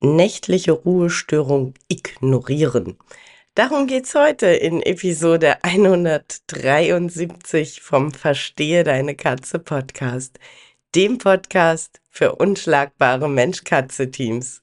Nächtliche Ruhestörung ignorieren. Darum geht's heute in Episode 173 vom Verstehe deine Katze Podcast, dem Podcast für unschlagbare Mensch-Katze-Teams.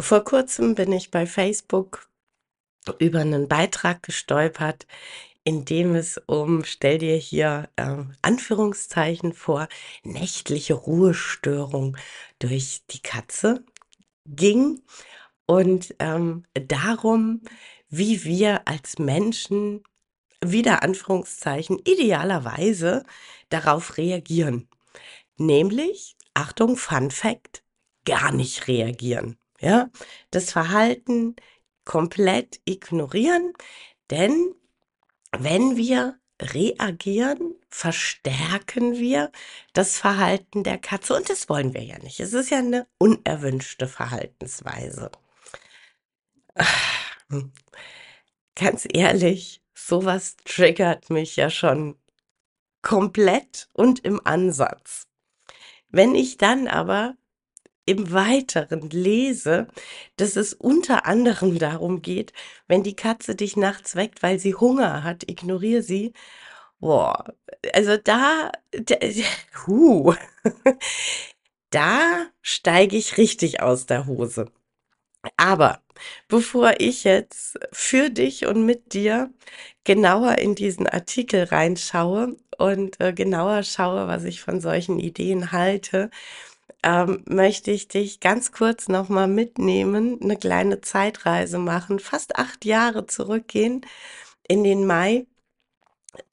Vor kurzem bin ich bei Facebook über einen Beitrag gestolpert, in dem es um, stell dir hier äh, Anführungszeichen vor, nächtliche Ruhestörung durch die Katze ging und ähm, darum, wie wir als Menschen wieder Anführungszeichen idealerweise darauf reagieren. Nämlich, Achtung, Fun Fact, gar nicht reagieren ja, das Verhalten komplett ignorieren, denn wenn wir reagieren, verstärken wir das Verhalten der Katze und das wollen wir ja nicht. Es ist ja eine unerwünschte Verhaltensweise. Ganz ehrlich, sowas triggert mich ja schon komplett und im Ansatz. Wenn ich dann aber im Weiteren lese, dass es unter anderem darum geht, wenn die Katze dich nachts weckt, weil sie Hunger hat, ignoriere sie. Boah, also da, da, huh, da steige ich richtig aus der Hose. Aber bevor ich jetzt für dich und mit dir genauer in diesen Artikel reinschaue und äh, genauer schaue, was ich von solchen Ideen halte, ähm, möchte ich dich ganz kurz nochmal mitnehmen, eine kleine Zeitreise machen, fast acht Jahre zurückgehen in den Mai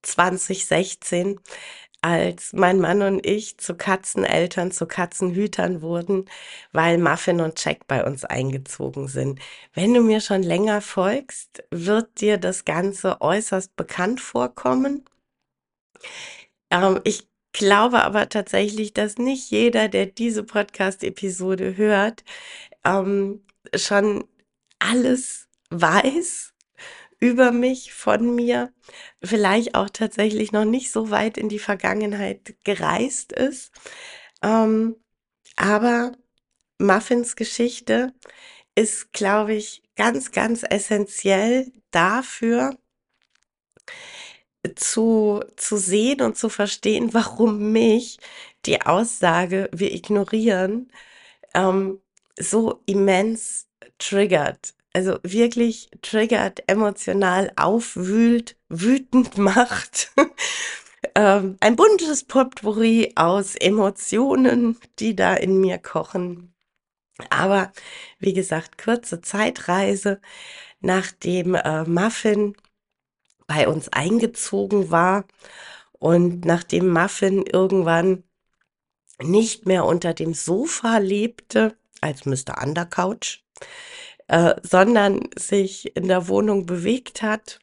2016, als mein Mann und ich zu Katzeneltern, zu Katzenhütern wurden, weil Muffin und Jack bei uns eingezogen sind. Wenn du mir schon länger folgst, wird dir das Ganze äußerst bekannt vorkommen. Ähm, ich glaube aber tatsächlich, dass nicht jeder, der diese Podcast-Episode hört, ähm, schon alles weiß über mich, von mir, vielleicht auch tatsächlich noch nicht so weit in die Vergangenheit gereist ist. Ähm, aber Muffins Geschichte ist, glaube ich, ganz, ganz essentiell dafür, zu, zu sehen und zu verstehen, warum mich die Aussage, wir ignorieren, ähm, so immens triggert. Also wirklich triggert, emotional aufwühlt, wütend macht. ähm, ein buntes Potpourri aus Emotionen, die da in mir kochen. Aber wie gesagt, kurze Zeitreise, nachdem äh, Muffin bei uns eingezogen war und nachdem Muffin irgendwann nicht mehr unter dem Sofa lebte, als Mr. Undercouch, äh, sondern sich in der Wohnung bewegt hat,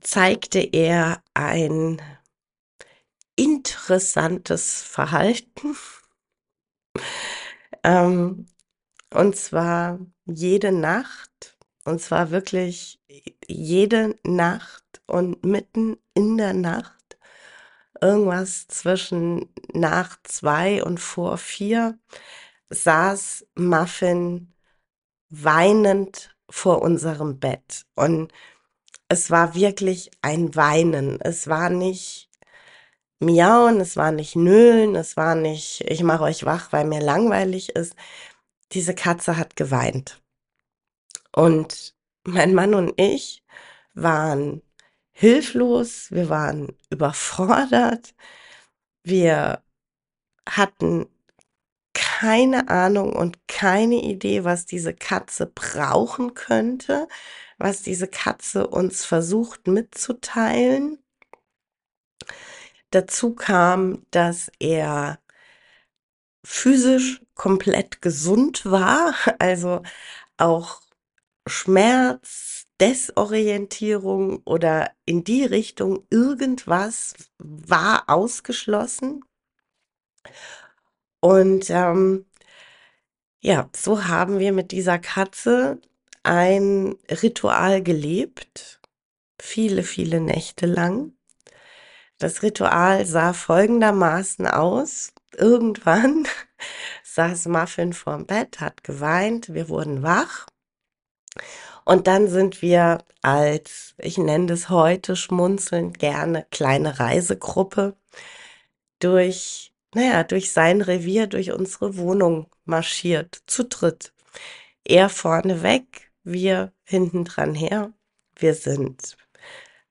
zeigte er ein interessantes Verhalten. ähm, und zwar jede Nacht und zwar wirklich jede Nacht und mitten in der Nacht, irgendwas zwischen nach zwei und vor vier, saß Muffin weinend vor unserem Bett. Und es war wirklich ein Weinen. Es war nicht miauen, es war nicht nölen, es war nicht, ich mache euch wach, weil mir langweilig ist. Diese Katze hat geweint. Und mein Mann und ich waren hilflos, wir waren überfordert, wir hatten keine Ahnung und keine Idee, was diese Katze brauchen könnte, was diese Katze uns versucht mitzuteilen. Dazu kam, dass er physisch komplett gesund war, also auch Schmerz, Desorientierung oder in die Richtung irgendwas war ausgeschlossen. Und ähm, ja, so haben wir mit dieser Katze ein Ritual gelebt, viele, viele Nächte lang. Das Ritual sah folgendermaßen aus. Irgendwann saß Muffin vorm Bett, hat geweint, wir wurden wach. Und dann sind wir als, ich nenne das heute schmunzelnd gerne, kleine Reisegruppe durch, naja, durch sein Revier, durch unsere Wohnung marschiert, zu dritt. Er vorne weg, wir hinten dran her. Wir sind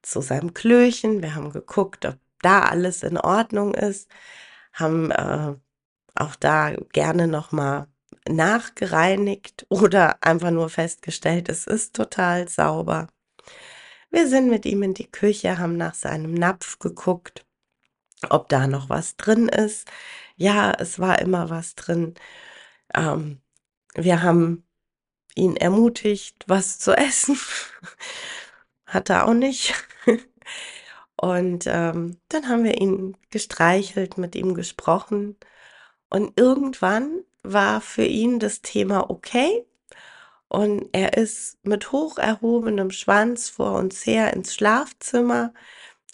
zu seinem Klöchen, wir haben geguckt, ob da alles in Ordnung ist, haben äh, auch da gerne nochmal nachgereinigt oder einfach nur festgestellt, es ist total sauber. Wir sind mit ihm in die Küche, haben nach seinem Napf geguckt, ob da noch was drin ist. Ja, es war immer was drin. Ähm, wir haben ihn ermutigt, was zu essen. Hat er auch nicht. Und ähm, dann haben wir ihn gestreichelt, mit ihm gesprochen. Und irgendwann war für ihn das Thema okay. Und er ist mit hoch erhobenem Schwanz vor uns her ins Schlafzimmer,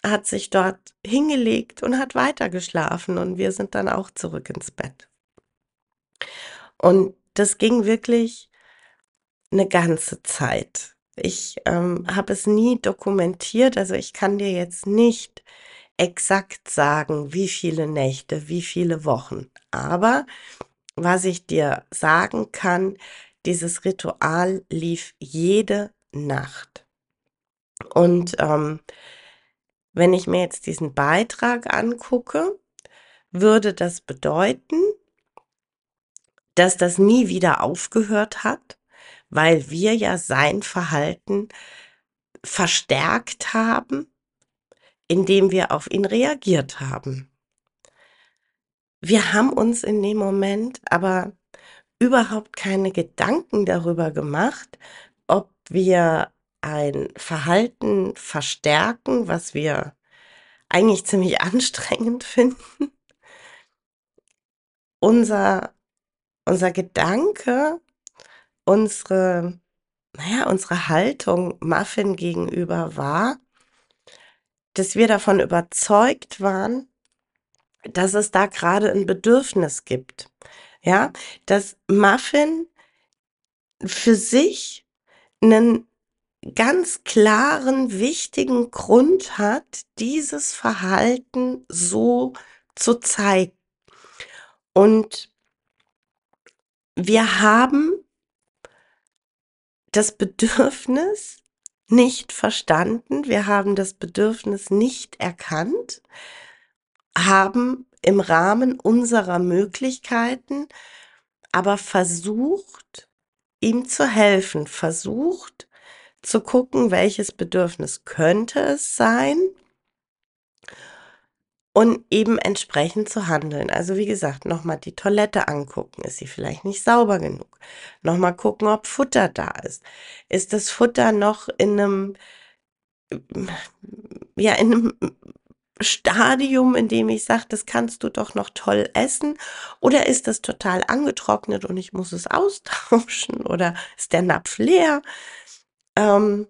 hat sich dort hingelegt und hat weitergeschlafen. Und wir sind dann auch zurück ins Bett. Und das ging wirklich eine ganze Zeit. Ich ähm, habe es nie dokumentiert, also ich kann dir jetzt nicht exakt sagen, wie viele Nächte, wie viele Wochen. Aber was ich dir sagen kann, dieses Ritual lief jede Nacht. Und ähm, wenn ich mir jetzt diesen Beitrag angucke, würde das bedeuten, dass das nie wieder aufgehört hat, weil wir ja sein Verhalten verstärkt haben, indem wir auf ihn reagiert haben. Wir haben uns in dem Moment aber überhaupt keine Gedanken darüber gemacht, ob wir ein Verhalten verstärken, was wir eigentlich ziemlich anstrengend finden. Unser, unser Gedanke, unsere, naja, unsere Haltung Muffin gegenüber war, dass wir davon überzeugt waren, dass es da gerade ein Bedürfnis gibt. Ja, dass Muffin für sich einen ganz klaren, wichtigen Grund hat, dieses Verhalten so zu zeigen. Und wir haben das Bedürfnis nicht verstanden, wir haben das Bedürfnis nicht erkannt, haben im Rahmen unserer Möglichkeiten aber versucht, ihm zu helfen, versucht zu gucken, welches Bedürfnis könnte es sein und eben entsprechend zu handeln. Also wie gesagt, nochmal die Toilette angucken. Ist sie vielleicht nicht sauber genug? Nochmal gucken, ob Futter da ist. Ist das Futter noch in einem, ja, in einem Stadium, in dem ich sage, das kannst du doch noch toll essen? Oder ist das total angetrocknet und ich muss es austauschen? Oder ist der Napf leer? Ähm,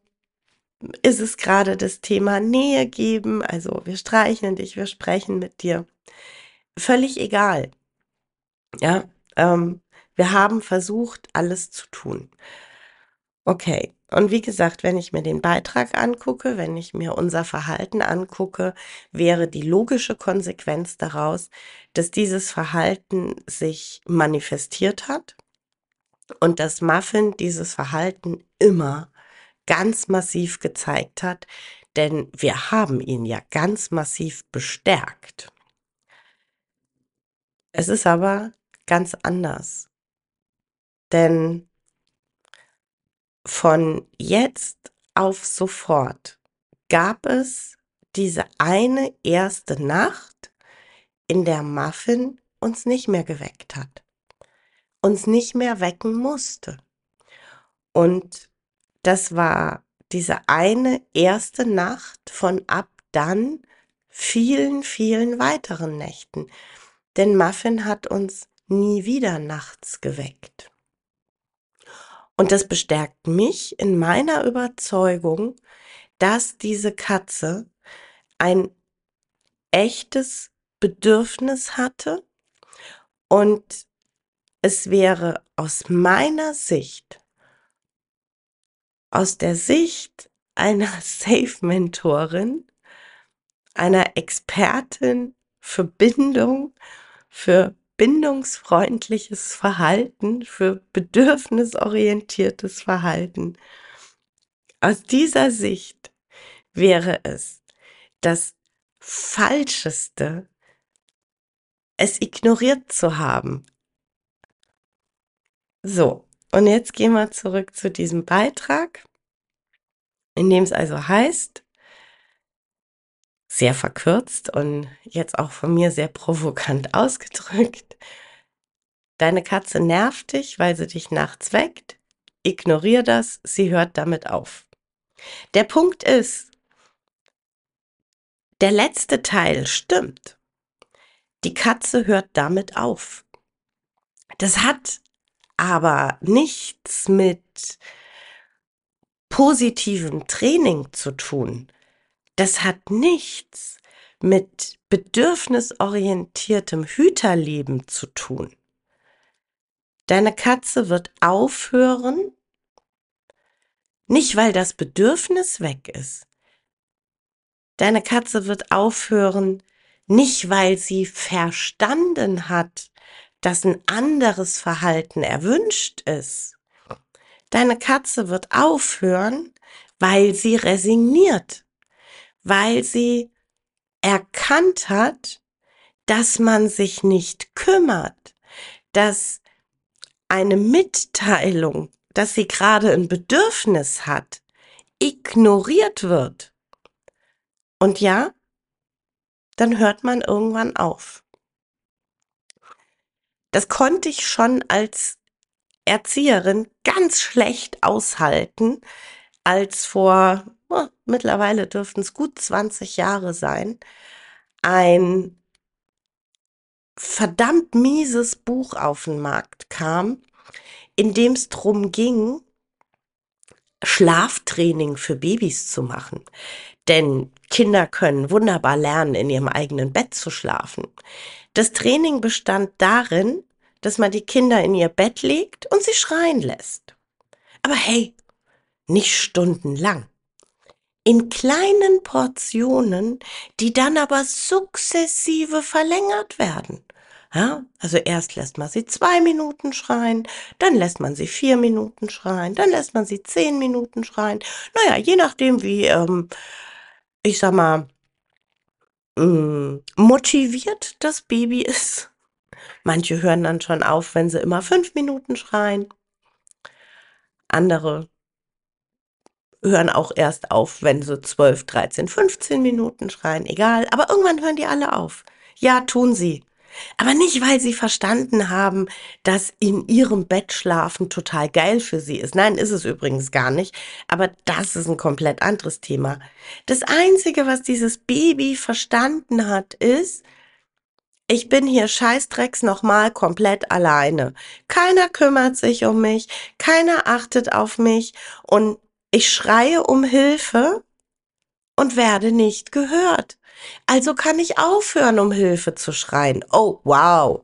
ist es gerade das Thema Nähe geben? Also wir streicheln dich, wir sprechen mit dir. Völlig egal. Ja, ähm, wir haben versucht, alles zu tun. Okay, und wie gesagt, wenn ich mir den Beitrag angucke, wenn ich mir unser Verhalten angucke, wäre die logische Konsequenz daraus, dass dieses Verhalten sich manifestiert hat, und dass Muffin dieses Verhalten immer ganz massiv gezeigt hat, denn wir haben ihn ja ganz massiv bestärkt. Es ist aber ganz anders. Denn von jetzt auf sofort gab es diese eine erste Nacht, in der Muffin uns nicht mehr geweckt hat, uns nicht mehr wecken musste. Und das war diese eine erste Nacht von ab dann vielen, vielen weiteren Nächten. Denn Muffin hat uns nie wieder nachts geweckt. Und das bestärkt mich in meiner Überzeugung, dass diese Katze ein echtes Bedürfnis hatte und es wäre aus meiner Sicht, aus der Sicht einer Safe-Mentorin, einer Expertin für Bindung, für bindungsfreundliches Verhalten, für bedürfnisorientiertes Verhalten. Aus dieser Sicht wäre es das Falscheste, es ignoriert zu haben. So, und jetzt gehen wir zurück zu diesem Beitrag, in dem es also heißt, sehr verkürzt und jetzt auch von mir sehr provokant ausgedrückt. Deine Katze nervt dich, weil sie dich nachts weckt. Ignorier das, sie hört damit auf. Der Punkt ist, der letzte Teil stimmt. Die Katze hört damit auf. Das hat aber nichts mit positivem Training zu tun. Das hat nichts mit bedürfnisorientiertem Hüterleben zu tun. Deine Katze wird aufhören, nicht weil das Bedürfnis weg ist. Deine Katze wird aufhören, nicht weil sie verstanden hat, dass ein anderes Verhalten erwünscht ist. Deine Katze wird aufhören, weil sie resigniert weil sie erkannt hat, dass man sich nicht kümmert, dass eine Mitteilung, dass sie gerade ein Bedürfnis hat, ignoriert wird. Und ja, dann hört man irgendwann auf. Das konnte ich schon als Erzieherin ganz schlecht aushalten, als vor oh, mittlerweile dürften es gut 20 Jahre sein, ein verdammt mieses Buch auf den Markt kam, in dem es darum ging, Schlaftraining für Babys zu machen. Denn Kinder können wunderbar lernen, in ihrem eigenen Bett zu schlafen. Das Training bestand darin, dass man die Kinder in ihr Bett legt und sie schreien lässt. Aber hey, nicht stundenlang in kleinen Portionen, die dann aber sukzessive verlängert werden. Ja, also erst lässt man sie zwei Minuten schreien, dann lässt man sie vier Minuten schreien, dann lässt man sie zehn Minuten schreien. Naja, je nachdem, wie, ähm, ich sag mal, mm, motiviert das Baby ist. Manche hören dann schon auf, wenn sie immer fünf Minuten schreien. Andere hören auch erst auf, wenn sie 12, 13, 15 Minuten schreien, egal. Aber irgendwann hören die alle auf. Ja, tun sie. Aber nicht, weil sie verstanden haben, dass in ihrem Bett schlafen total geil für sie ist. Nein, ist es übrigens gar nicht. Aber das ist ein komplett anderes Thema. Das Einzige, was dieses Baby verstanden hat, ist, ich bin hier scheißdrecks nochmal komplett alleine. Keiner kümmert sich um mich, keiner achtet auf mich und ich schreie um Hilfe und werde nicht gehört. Also kann ich aufhören, um Hilfe zu schreien. Oh, wow.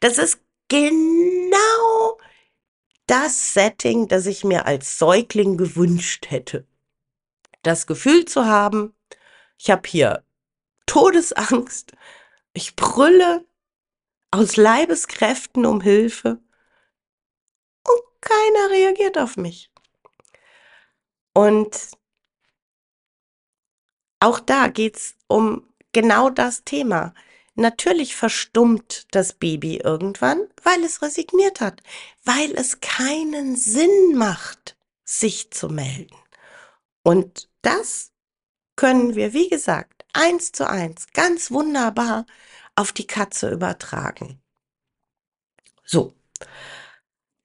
Das ist genau das Setting, das ich mir als Säugling gewünscht hätte. Das Gefühl zu haben, ich habe hier Todesangst, ich brülle aus Leibeskräften um Hilfe und keiner reagiert auf mich. Und auch da geht's um genau das Thema. Natürlich verstummt das Baby irgendwann, weil es resigniert hat, weil es keinen Sinn macht, sich zu melden. Und das können wir, wie gesagt, eins zu eins ganz wunderbar auf die Katze übertragen. So.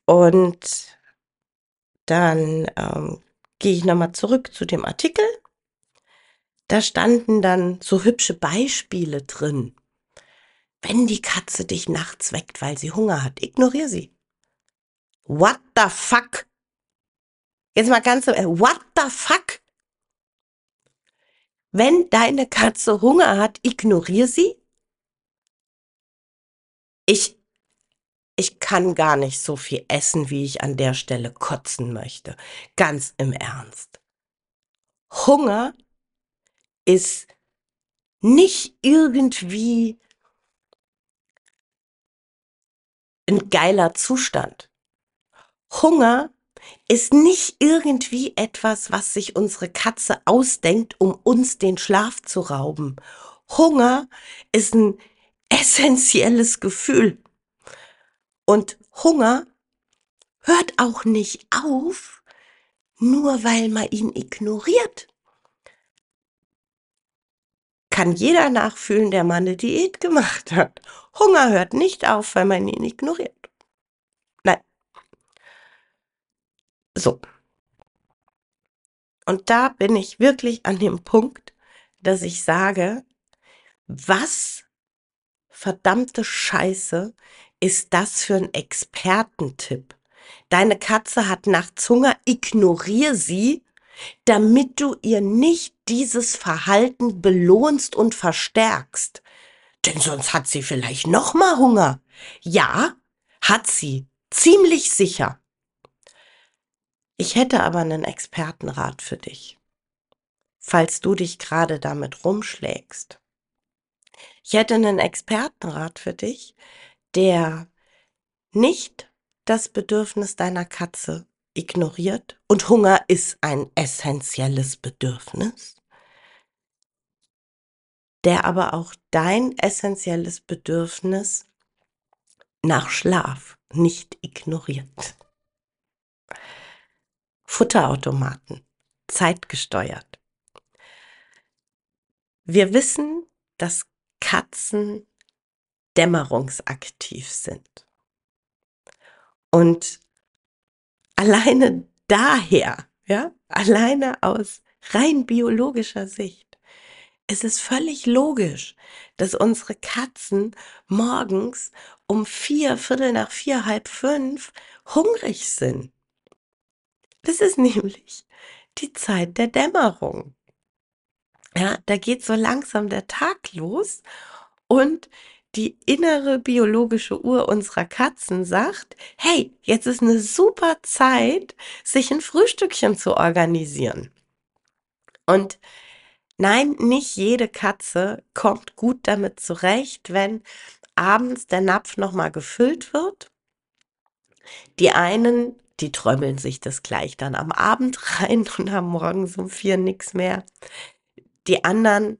Und dann ähm, gehe ich nochmal zurück zu dem Artikel. Da standen dann so hübsche Beispiele drin. Wenn die Katze dich nachts weckt, weil sie Hunger hat, ignoriere sie. What the fuck? Jetzt mal ganz so, what the fuck? Wenn deine Katze Hunger hat, ignoriere sie? Ich, ich kann gar nicht so viel essen, wie ich an der Stelle kotzen möchte. Ganz im Ernst. Hunger ist nicht irgendwie ein geiler Zustand. Hunger ist nicht irgendwie etwas, was sich unsere Katze ausdenkt, um uns den Schlaf zu rauben. Hunger ist ein essentielles Gefühl. Und Hunger hört auch nicht auf, nur weil man ihn ignoriert. Kann jeder nachfühlen, der mal eine Diät gemacht hat. Hunger hört nicht auf, weil man ihn ignoriert. Nein. So. Und da bin ich wirklich an dem Punkt, dass ich sage, was verdammte Scheiße ist das für ein Expertentipp? Deine Katze hat nachts Hunger, ignoriere sie, damit du ihr nicht dieses Verhalten belohnst und verstärkst. Denn sonst hat sie vielleicht noch mal Hunger. Ja, hat sie. Ziemlich sicher. Ich hätte aber einen Expertenrat für dich. Falls du dich gerade damit rumschlägst. Ich hätte einen Expertenrat für dich, der nicht das Bedürfnis deiner Katze ignoriert und Hunger ist ein essentielles Bedürfnis, der aber auch dein essentielles Bedürfnis nach Schlaf nicht ignoriert. Futterautomaten, zeitgesteuert. Wir wissen, dass Katzen dämmerungsaktiv sind. Und alleine daher, ja, alleine aus rein biologischer Sicht, es ist völlig logisch, dass unsere Katzen morgens um vier, Viertel nach vier, halb fünf hungrig sind. Das ist nämlich die Zeit der Dämmerung. Ja, da geht so langsam der Tag los und die innere biologische Uhr unserer Katzen sagt, hey, jetzt ist eine super Zeit, sich ein Frühstückchen zu organisieren. Und nein, nicht jede Katze kommt gut damit zurecht, wenn abends der Napf nochmal gefüllt wird. Die einen, die trömmeln sich das gleich dann am Abend rein und haben morgens um vier nichts mehr. Die anderen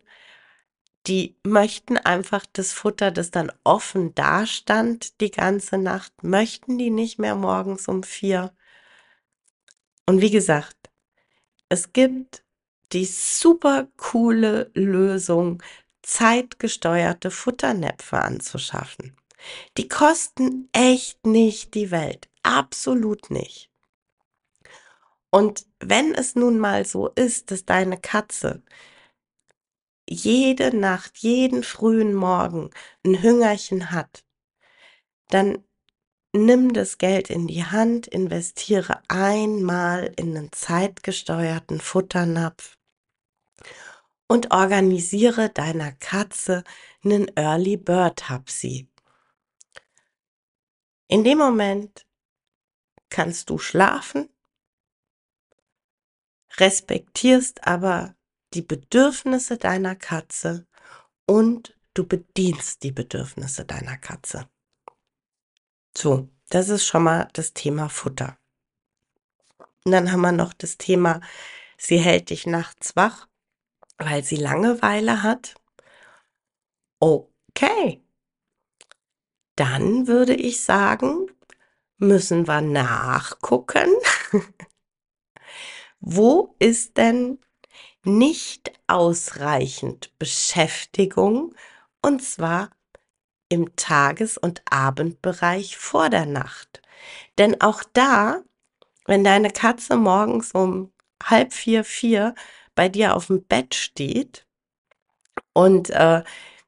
die möchten einfach das Futter, das dann offen dastand die ganze Nacht, möchten die nicht mehr morgens um vier. Und wie gesagt, es gibt die super coole Lösung, zeitgesteuerte Futternäpfe anzuschaffen. Die kosten echt nicht die Welt. Absolut nicht. Und wenn es nun mal so ist, dass deine Katze jede Nacht, jeden frühen Morgen ein Hüngerchen hat, dann nimm das Geld in die Hand, investiere einmal in einen zeitgesteuerten Futternapf und organisiere deiner Katze einen Early Bird Hapsi. In dem Moment kannst du schlafen, respektierst aber die Bedürfnisse deiner Katze und du bedienst die Bedürfnisse deiner Katze. So, das ist schon mal das Thema Futter. Und dann haben wir noch das Thema, sie hält dich nachts wach, weil sie Langeweile hat. Okay. Dann würde ich sagen, müssen wir nachgucken. Wo ist denn nicht ausreichend Beschäftigung und zwar im Tages- und Abendbereich vor der Nacht. Denn auch da, wenn deine Katze morgens um halb vier, vier bei dir auf dem Bett steht und äh,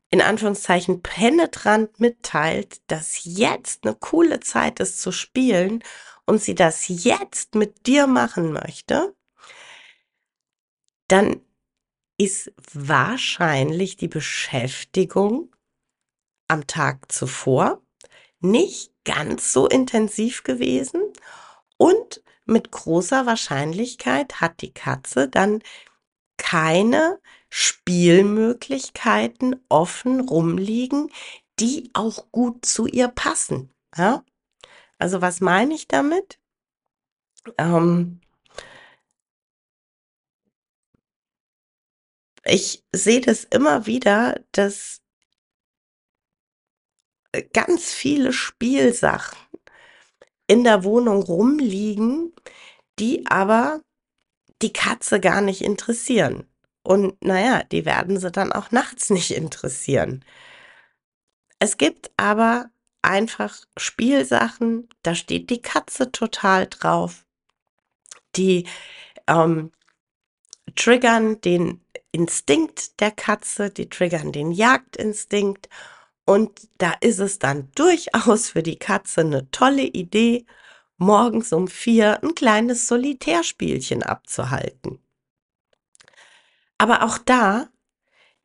in Anführungszeichen penetrant mitteilt, dass jetzt eine coole Zeit ist zu spielen und sie das jetzt mit dir machen möchte, dann ist wahrscheinlich die Beschäftigung am Tag zuvor nicht ganz so intensiv gewesen und mit großer Wahrscheinlichkeit hat die Katze dann keine Spielmöglichkeiten offen rumliegen, die auch gut zu ihr passen. Ja? Also was meine ich damit? Ähm, ich sehe das immer wieder, dass ganz viele Spielsachen in der Wohnung rumliegen, die aber die Katze gar nicht interessieren. Und naja, die werden sie dann auch nachts nicht interessieren. Es gibt aber einfach Spielsachen, da steht die Katze total drauf. Die ähm, triggern den Instinkt der Katze, die triggern den Jagdinstinkt. Und da ist es dann durchaus für die Katze eine tolle Idee, morgens um vier ein kleines Solitärspielchen abzuhalten. Aber auch da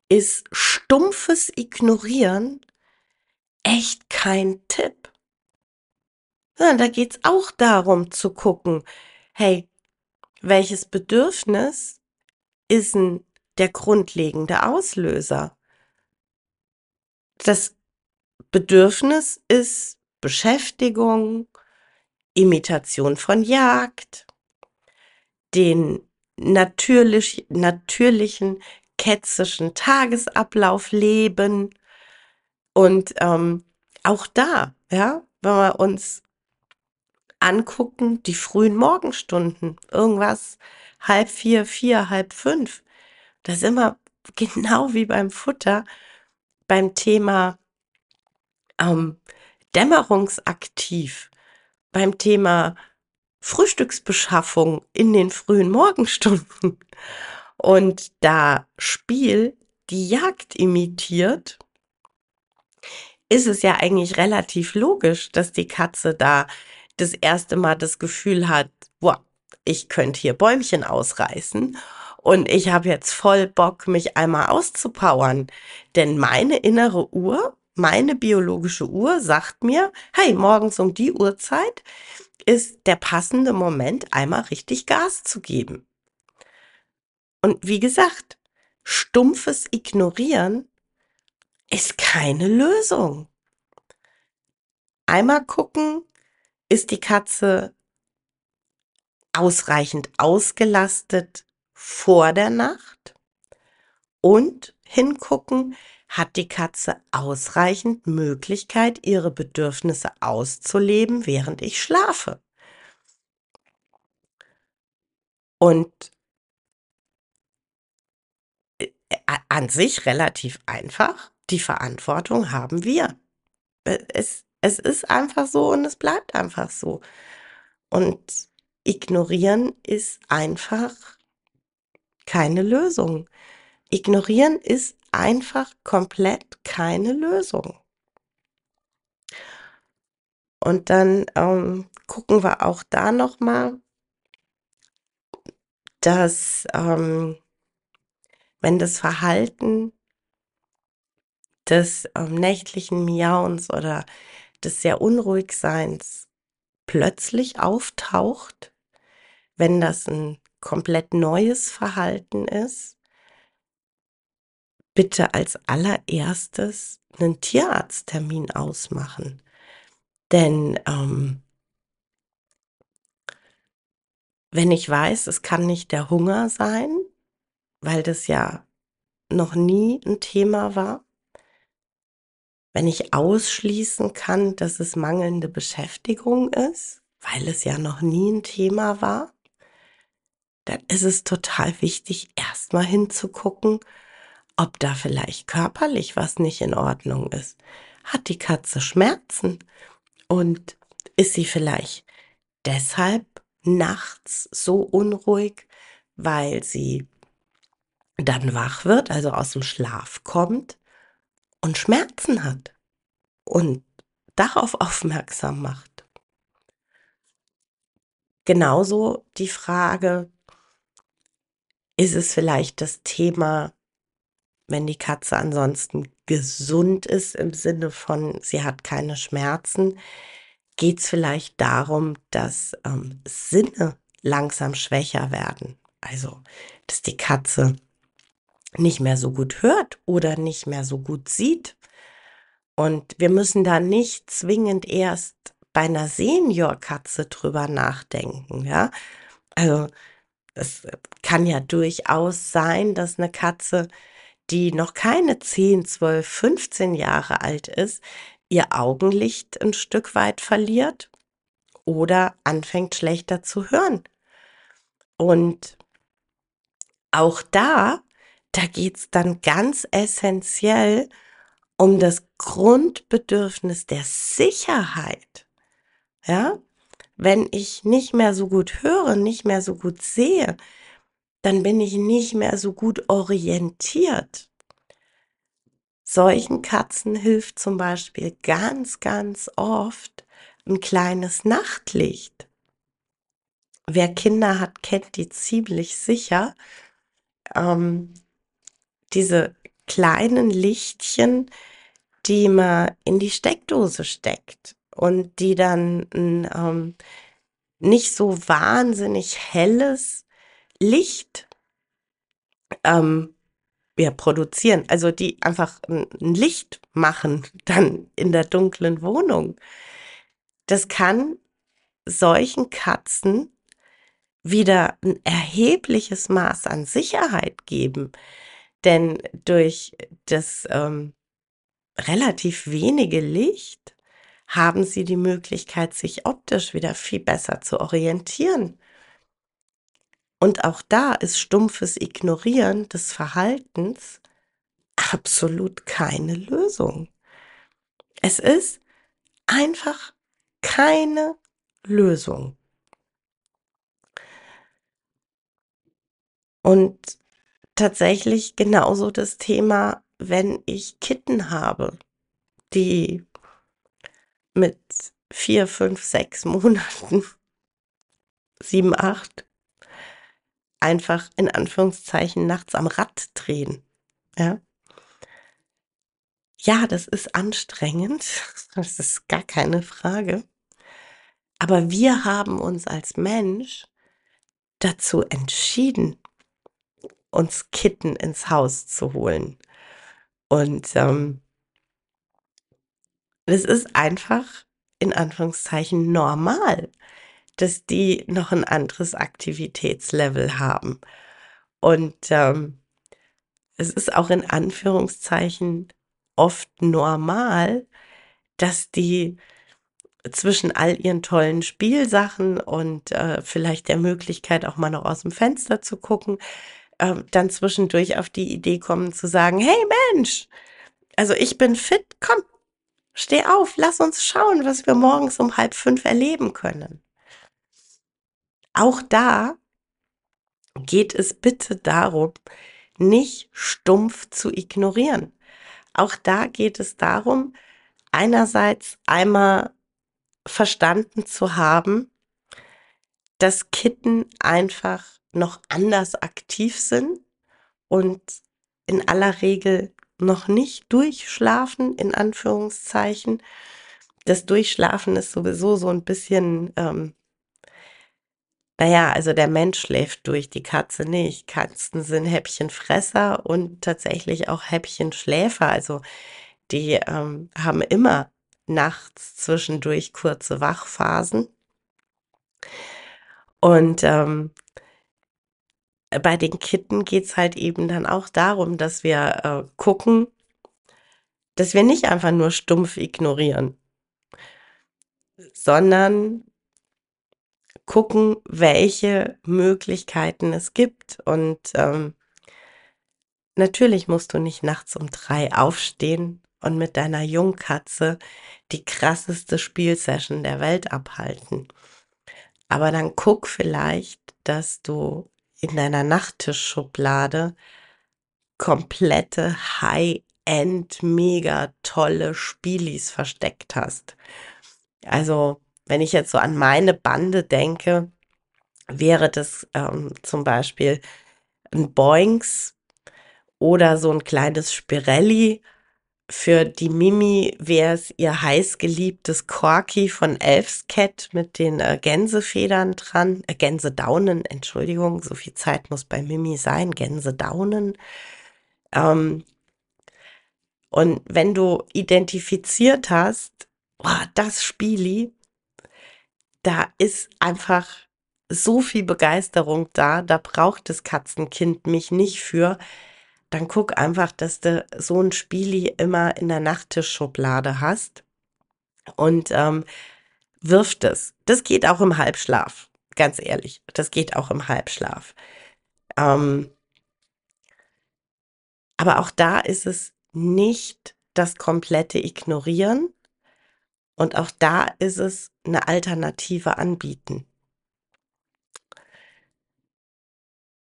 ist stumpfes Ignorieren echt kein Tipp. Ja, da geht's auch darum zu gucken, hey, welches Bedürfnis ist denn der grundlegende Auslöser? Das Bedürfnis ist Beschäftigung, Imitation von Jagd, den natürlich, natürlichen ketzischen Tagesablauf leben. Und ähm, auch da, ja, wenn wir uns angucken, die frühen Morgenstunden, irgendwas halb vier, vier, halb fünf, da sind wir genau wie beim Futter beim Thema ähm, dämmerungsaktiv, beim Thema Frühstücksbeschaffung in den frühen Morgenstunden. Und da Spiel die Jagd imitiert, ist es ja eigentlich relativ logisch, dass die Katze da das erste Mal das Gefühl hat, boah, ich könnte hier Bäumchen ausreißen und ich habe jetzt voll Bock, mich einmal auszupowern. Denn meine innere Uhr, meine biologische Uhr sagt mir, hey, morgens um die Uhrzeit ist der passende Moment, einmal richtig Gas zu geben. Und wie gesagt, stumpfes Ignorieren ist keine Lösung. Einmal gucken, ist die Katze ausreichend ausgelastet vor der Nacht und hingucken, hat die Katze ausreichend Möglichkeit, ihre Bedürfnisse auszuleben, während ich schlafe. Und äh, an sich relativ einfach, die Verantwortung haben wir. Äh, es, es ist einfach so und es bleibt einfach so. Und ignorieren ist einfach keine Lösung. Ignorieren ist einfach komplett keine Lösung. Und dann ähm, gucken wir auch da noch mal, dass ähm, wenn das Verhalten des ähm, nächtlichen Miauens oder des sehr unruhig Seins plötzlich auftaucht, wenn das ein komplett neues Verhalten ist, bitte als allererstes einen Tierarzttermin ausmachen. Denn ähm, wenn ich weiß, es kann nicht der Hunger sein, weil das ja noch nie ein Thema war. Wenn ich ausschließen kann, dass es mangelnde Beschäftigung ist, weil es ja noch nie ein Thema war, dann ist es total wichtig, erstmal hinzugucken, ob da vielleicht körperlich was nicht in Ordnung ist. Hat die Katze Schmerzen? Und ist sie vielleicht deshalb nachts so unruhig, weil sie dann wach wird, also aus dem Schlaf kommt und Schmerzen hat und darauf aufmerksam macht. Genauso die Frage, ist es vielleicht das Thema, wenn die Katze ansonsten gesund ist im Sinne von, sie hat keine Schmerzen, geht es vielleicht darum, dass ähm, Sinne langsam schwächer werden. Also, dass die Katze nicht mehr so gut hört oder nicht mehr so gut sieht. Und wir müssen da nicht zwingend erst bei einer Seniorkatze drüber nachdenken, ja. Also, es kann ja durchaus sein, dass eine Katze, die noch keine 10, 12, 15 Jahre alt ist, ihr Augenlicht ein Stück weit verliert oder anfängt schlechter zu hören. Und auch da da geht's dann ganz essentiell um das Grundbedürfnis der Sicherheit. Ja? Wenn ich nicht mehr so gut höre, nicht mehr so gut sehe, dann bin ich nicht mehr so gut orientiert. Solchen Katzen hilft zum Beispiel ganz, ganz oft ein kleines Nachtlicht. Wer Kinder hat, kennt die ziemlich sicher. Ähm, diese kleinen Lichtchen, die man in die Steckdose steckt und die dann ein ähm, nicht so wahnsinnig helles Licht ähm, ja, produzieren, also die einfach ein Licht machen dann in der dunklen Wohnung. Das kann solchen Katzen wieder ein erhebliches Maß an Sicherheit geben. Denn durch das ähm, relativ wenige Licht haben sie die Möglichkeit, sich optisch wieder viel besser zu orientieren. Und auch da ist stumpfes Ignorieren des Verhaltens absolut keine Lösung. Es ist einfach keine Lösung. Und tatsächlich genauso das Thema, wenn ich Kitten habe, die mit vier, fünf, sechs Monaten, sieben, acht, einfach in Anführungszeichen nachts am Rad drehen. Ja. Ja, das ist anstrengend. Das ist gar keine Frage. Aber wir haben uns als Mensch dazu entschieden, uns Kitten ins Haus zu holen. Und ähm, es ist einfach in Anführungszeichen normal, dass die noch ein anderes Aktivitätslevel haben. Und ähm, es ist auch in Anführungszeichen oft normal, dass die zwischen all ihren tollen Spielsachen und äh, vielleicht der Möglichkeit auch mal noch aus dem Fenster zu gucken, äh, dann zwischendurch auf die Idee kommen zu sagen, hey Mensch, also ich bin fit, komm, steh auf, lass uns schauen, was wir morgens um halb fünf erleben können. Auch da geht es bitte darum, nicht stumpf zu ignorieren. Auch da geht es darum, einerseits einmal verstanden zu haben, dass Kitten einfach noch anders aktiv sind und in aller Regel noch nicht durchschlafen, in Anführungszeichen. Das Durchschlafen ist sowieso so ein bisschen, ähm, naja, also der Mensch schläft durch, die Katze nicht. Katzen sind Häppchenfresser und tatsächlich auch Häppchenschläfer. Also die ähm, haben immer nachts zwischendurch kurze Wachphasen. Und ähm, bei den Kitten geht's halt eben dann auch darum, dass wir äh, gucken, dass wir nicht einfach nur stumpf ignorieren, sondern gucken, welche Möglichkeiten es gibt. Und ähm, natürlich musst du nicht nachts um drei aufstehen und mit deiner Jungkatze die krasseste Spielsession der Welt abhalten. Aber dann guck vielleicht, dass du in deiner Nachttischschublade komplette High-End, mega tolle Spielis versteckt hast. Also, wenn ich jetzt so an meine Bande denke, wäre das ähm, zum Beispiel ein Boinks oder so ein kleines Spirelli. Für die Mimi wäre es ihr heißgeliebtes Corky von Elfscat mit den äh, Gänsefedern dran, äh, Gänsedaunen, Entschuldigung, so viel Zeit muss bei Mimi sein, Gänsedaunen. Ähm, und wenn du identifiziert hast, oh, das Spieli, da ist einfach so viel Begeisterung da, da braucht das Katzenkind mich nicht für. Dann guck einfach, dass du so ein Spieli immer in der Nachttischschublade hast und ähm, wirft es. Das geht auch im Halbschlaf, ganz ehrlich. Das geht auch im Halbschlaf. Ähm, aber auch da ist es nicht das komplette Ignorieren und auch da ist es eine Alternative anbieten.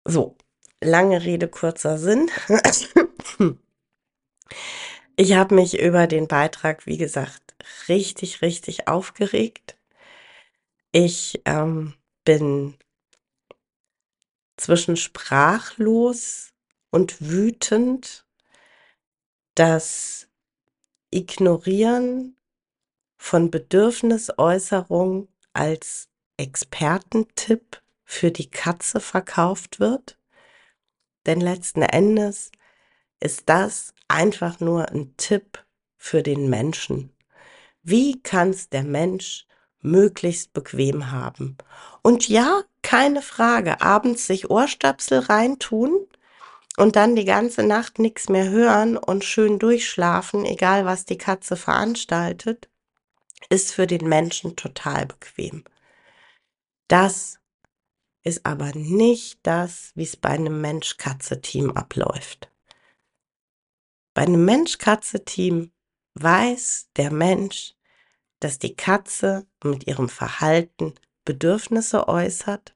So, lange Rede, kurzer Sinn. Ich habe mich über den Beitrag, wie gesagt, richtig, richtig aufgeregt. Ich ähm, bin zwischen sprachlos und wütend, dass Ignorieren von Bedürfnisäußerung als Expertentipp für die Katze verkauft wird. Denn letzten Endes ist das einfach nur ein Tipp für den Menschen. Wie kann es der Mensch möglichst bequem haben? Und ja, keine Frage, abends sich Ohrstöpsel reintun und dann die ganze Nacht nichts mehr hören und schön durchschlafen, egal was die Katze veranstaltet, ist für den Menschen total bequem. Das ist aber nicht das, wie es bei einem Mensch-Katze-Team abläuft. Bei einem Mensch-Katze-Team weiß der Mensch, dass die Katze mit ihrem Verhalten Bedürfnisse äußert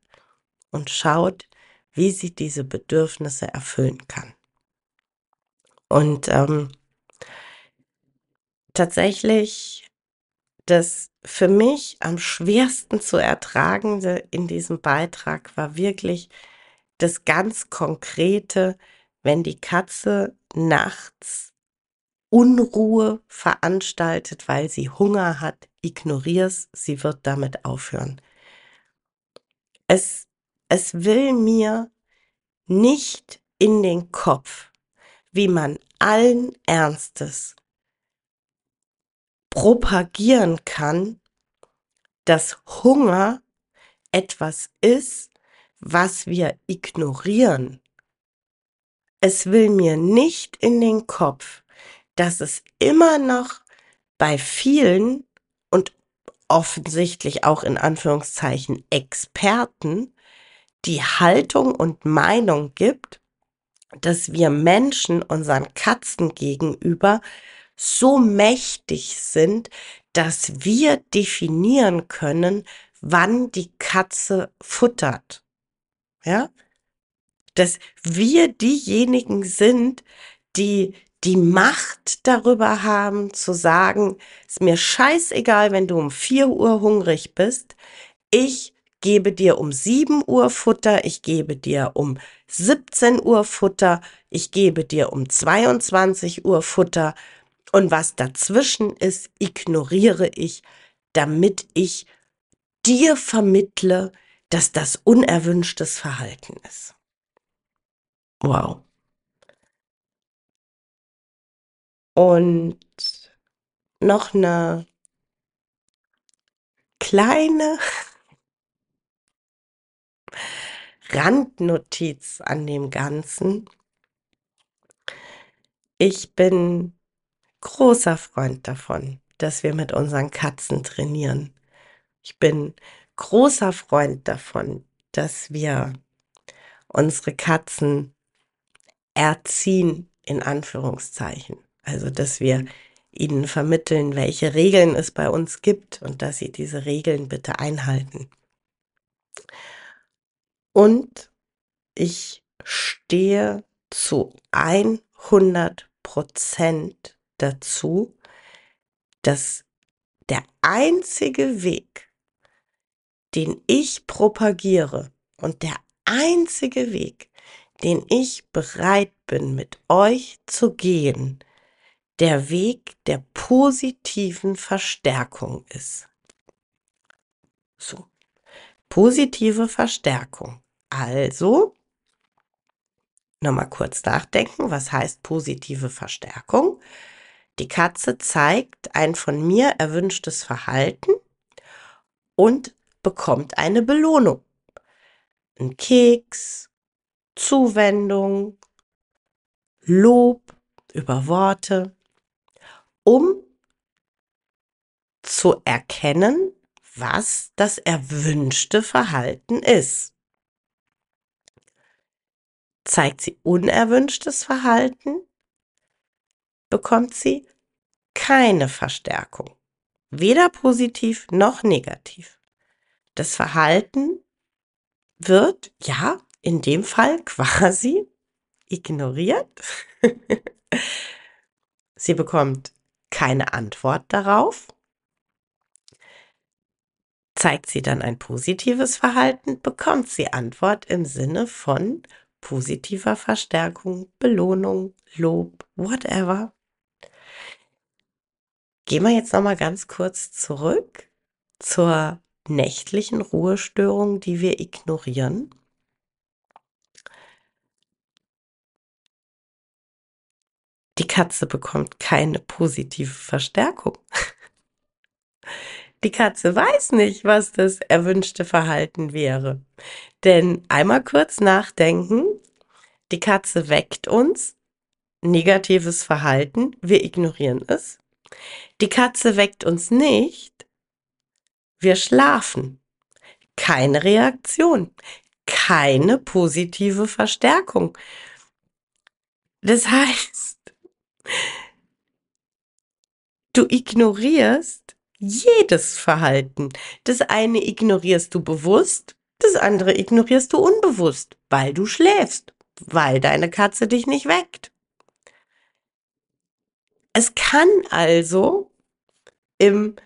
und schaut, wie sie diese Bedürfnisse erfüllen kann. Und ähm, tatsächlich das für mich am schwersten zu ertragende in diesem Beitrag war wirklich das ganz Konkrete, wenn die Katze nachts Unruhe veranstaltet, weil sie Hunger hat, ignorier's, sie wird damit aufhören. Es, es will mir nicht in den Kopf, wie man allen Ernstes propagieren kann, dass Hunger etwas ist, was wir ignorieren. Es will mir nicht in den Kopf, dass es immer noch bei vielen und offensichtlich auch in Anführungszeichen Experten die Haltung und Meinung gibt, dass wir Menschen unseren Katzen gegenüber so mächtig sind, dass wir definieren können, wann die Katze futtert. Ja? Dass wir diejenigen sind, die die Macht darüber haben, zu sagen, ist mir scheißegal, wenn du um 4 Uhr hungrig bist, ich gebe dir um 7 Uhr Futter, ich gebe dir um 17 Uhr Futter, ich gebe dir um 22 Uhr Futter und was dazwischen ist, ignoriere ich, damit ich dir vermittle, dass das unerwünschtes Verhalten ist. Wow. Und noch eine kleine Randnotiz an dem Ganzen. Ich bin großer Freund davon, dass wir mit unseren Katzen trainieren. Ich bin großer Freund davon, dass wir unsere Katzen erziehen, in Anführungszeichen. Also, dass wir ihnen vermitteln, welche Regeln es bei uns gibt und dass sie diese Regeln bitte einhalten. Und ich stehe zu 100 Prozent dazu, dass der einzige Weg, den ich propagiere und der einzige Weg, den ich bereit bin, mit euch zu gehen, der Weg der positiven Verstärkung ist. So. Positive Verstärkung. Also, nochmal kurz nachdenken, was heißt positive Verstärkung? Die Katze zeigt ein von mir erwünschtes Verhalten und bekommt eine Belohnung. Ein Keks, Zuwendung, Lob über Worte, um zu erkennen, was das erwünschte Verhalten ist. Zeigt sie unerwünschtes Verhalten, bekommt sie keine Verstärkung, weder positiv noch negativ. Das Verhalten wird, ja, in dem Fall quasi ignoriert. sie bekommt keine Antwort darauf. Zeigt sie dann ein positives Verhalten, bekommt sie Antwort im Sinne von positiver Verstärkung, Belohnung, Lob, whatever. Gehen wir jetzt noch mal ganz kurz zurück zur nächtlichen Ruhestörung, die wir ignorieren. Die Katze bekommt keine positive Verstärkung. Die Katze weiß nicht, was das erwünschte Verhalten wäre. Denn einmal kurz nachdenken, die Katze weckt uns, negatives Verhalten, wir ignorieren es. Die Katze weckt uns nicht, wir schlafen. Keine Reaktion, keine positive Verstärkung. Das heißt, du ignorierst jedes Verhalten. Das eine ignorierst du bewusst, das andere ignorierst du unbewusst, weil du schläfst, weil deine Katze dich nicht weckt. Es kann also im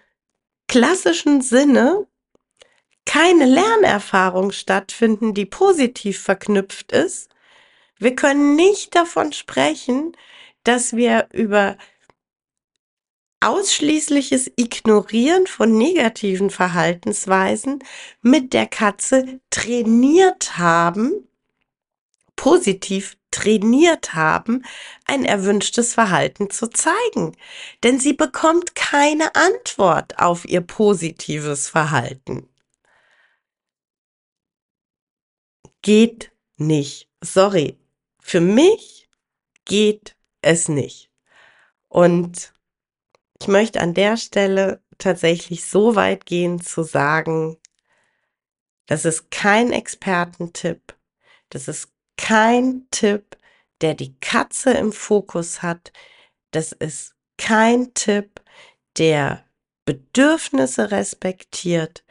klassischen Sinne keine Lernerfahrung stattfinden, die positiv verknüpft ist. Wir können nicht davon sprechen, dass wir über ausschließliches Ignorieren von negativen Verhaltensweisen mit der Katze trainiert haben, positiv trainiert haben, ein erwünschtes Verhalten zu zeigen. Denn sie bekommt keine Antwort auf ihr positives Verhalten. Geht nicht. Sorry. Für mich geht es nicht. Und ich möchte an der Stelle tatsächlich so weit gehen zu sagen, das ist kein Expertentipp, das ist kein Tipp, der die Katze im Fokus hat, das ist kein Tipp, der Bedürfnisse respektiert,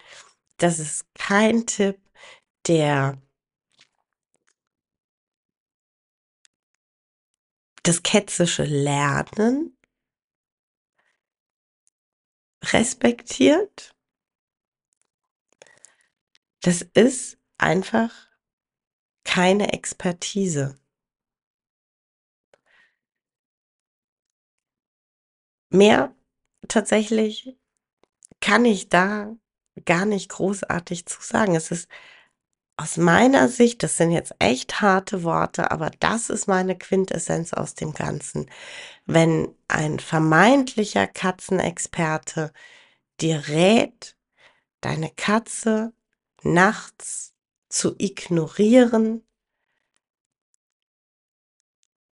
das ist kein Tipp, der das ketzische Lernen respektiert. Das ist einfach keine Expertise. Mehr tatsächlich kann ich da gar nicht großartig zu sagen. Es ist aus meiner Sicht, das sind jetzt echt harte Worte, aber das ist meine Quintessenz aus dem Ganzen. Wenn ein vermeintlicher Katzenexperte dir rät, deine Katze nachts zu ignorieren,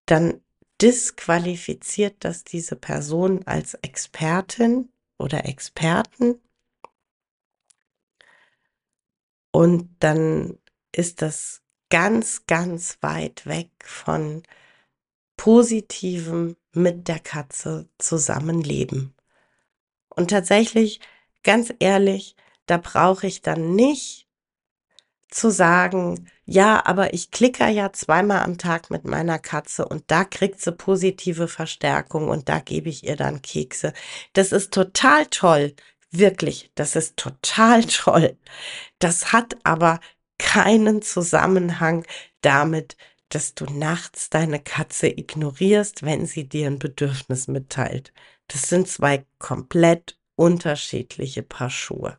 dann disqualifiziert das diese Person als Expertin oder Experten. Und dann ist das ganz, ganz weit weg von positivem mit der Katze zusammenleben. Und tatsächlich, ganz ehrlich, da brauche ich dann nicht zu sagen, ja, aber ich klicke ja zweimal am Tag mit meiner Katze und da kriegt sie positive Verstärkung und da gebe ich ihr dann Kekse. Das ist total toll. Wirklich, das ist total toll. Das hat aber keinen Zusammenhang damit, dass du nachts deine Katze ignorierst, wenn sie dir ein Bedürfnis mitteilt. Das sind zwei komplett unterschiedliche Paar Schuhe.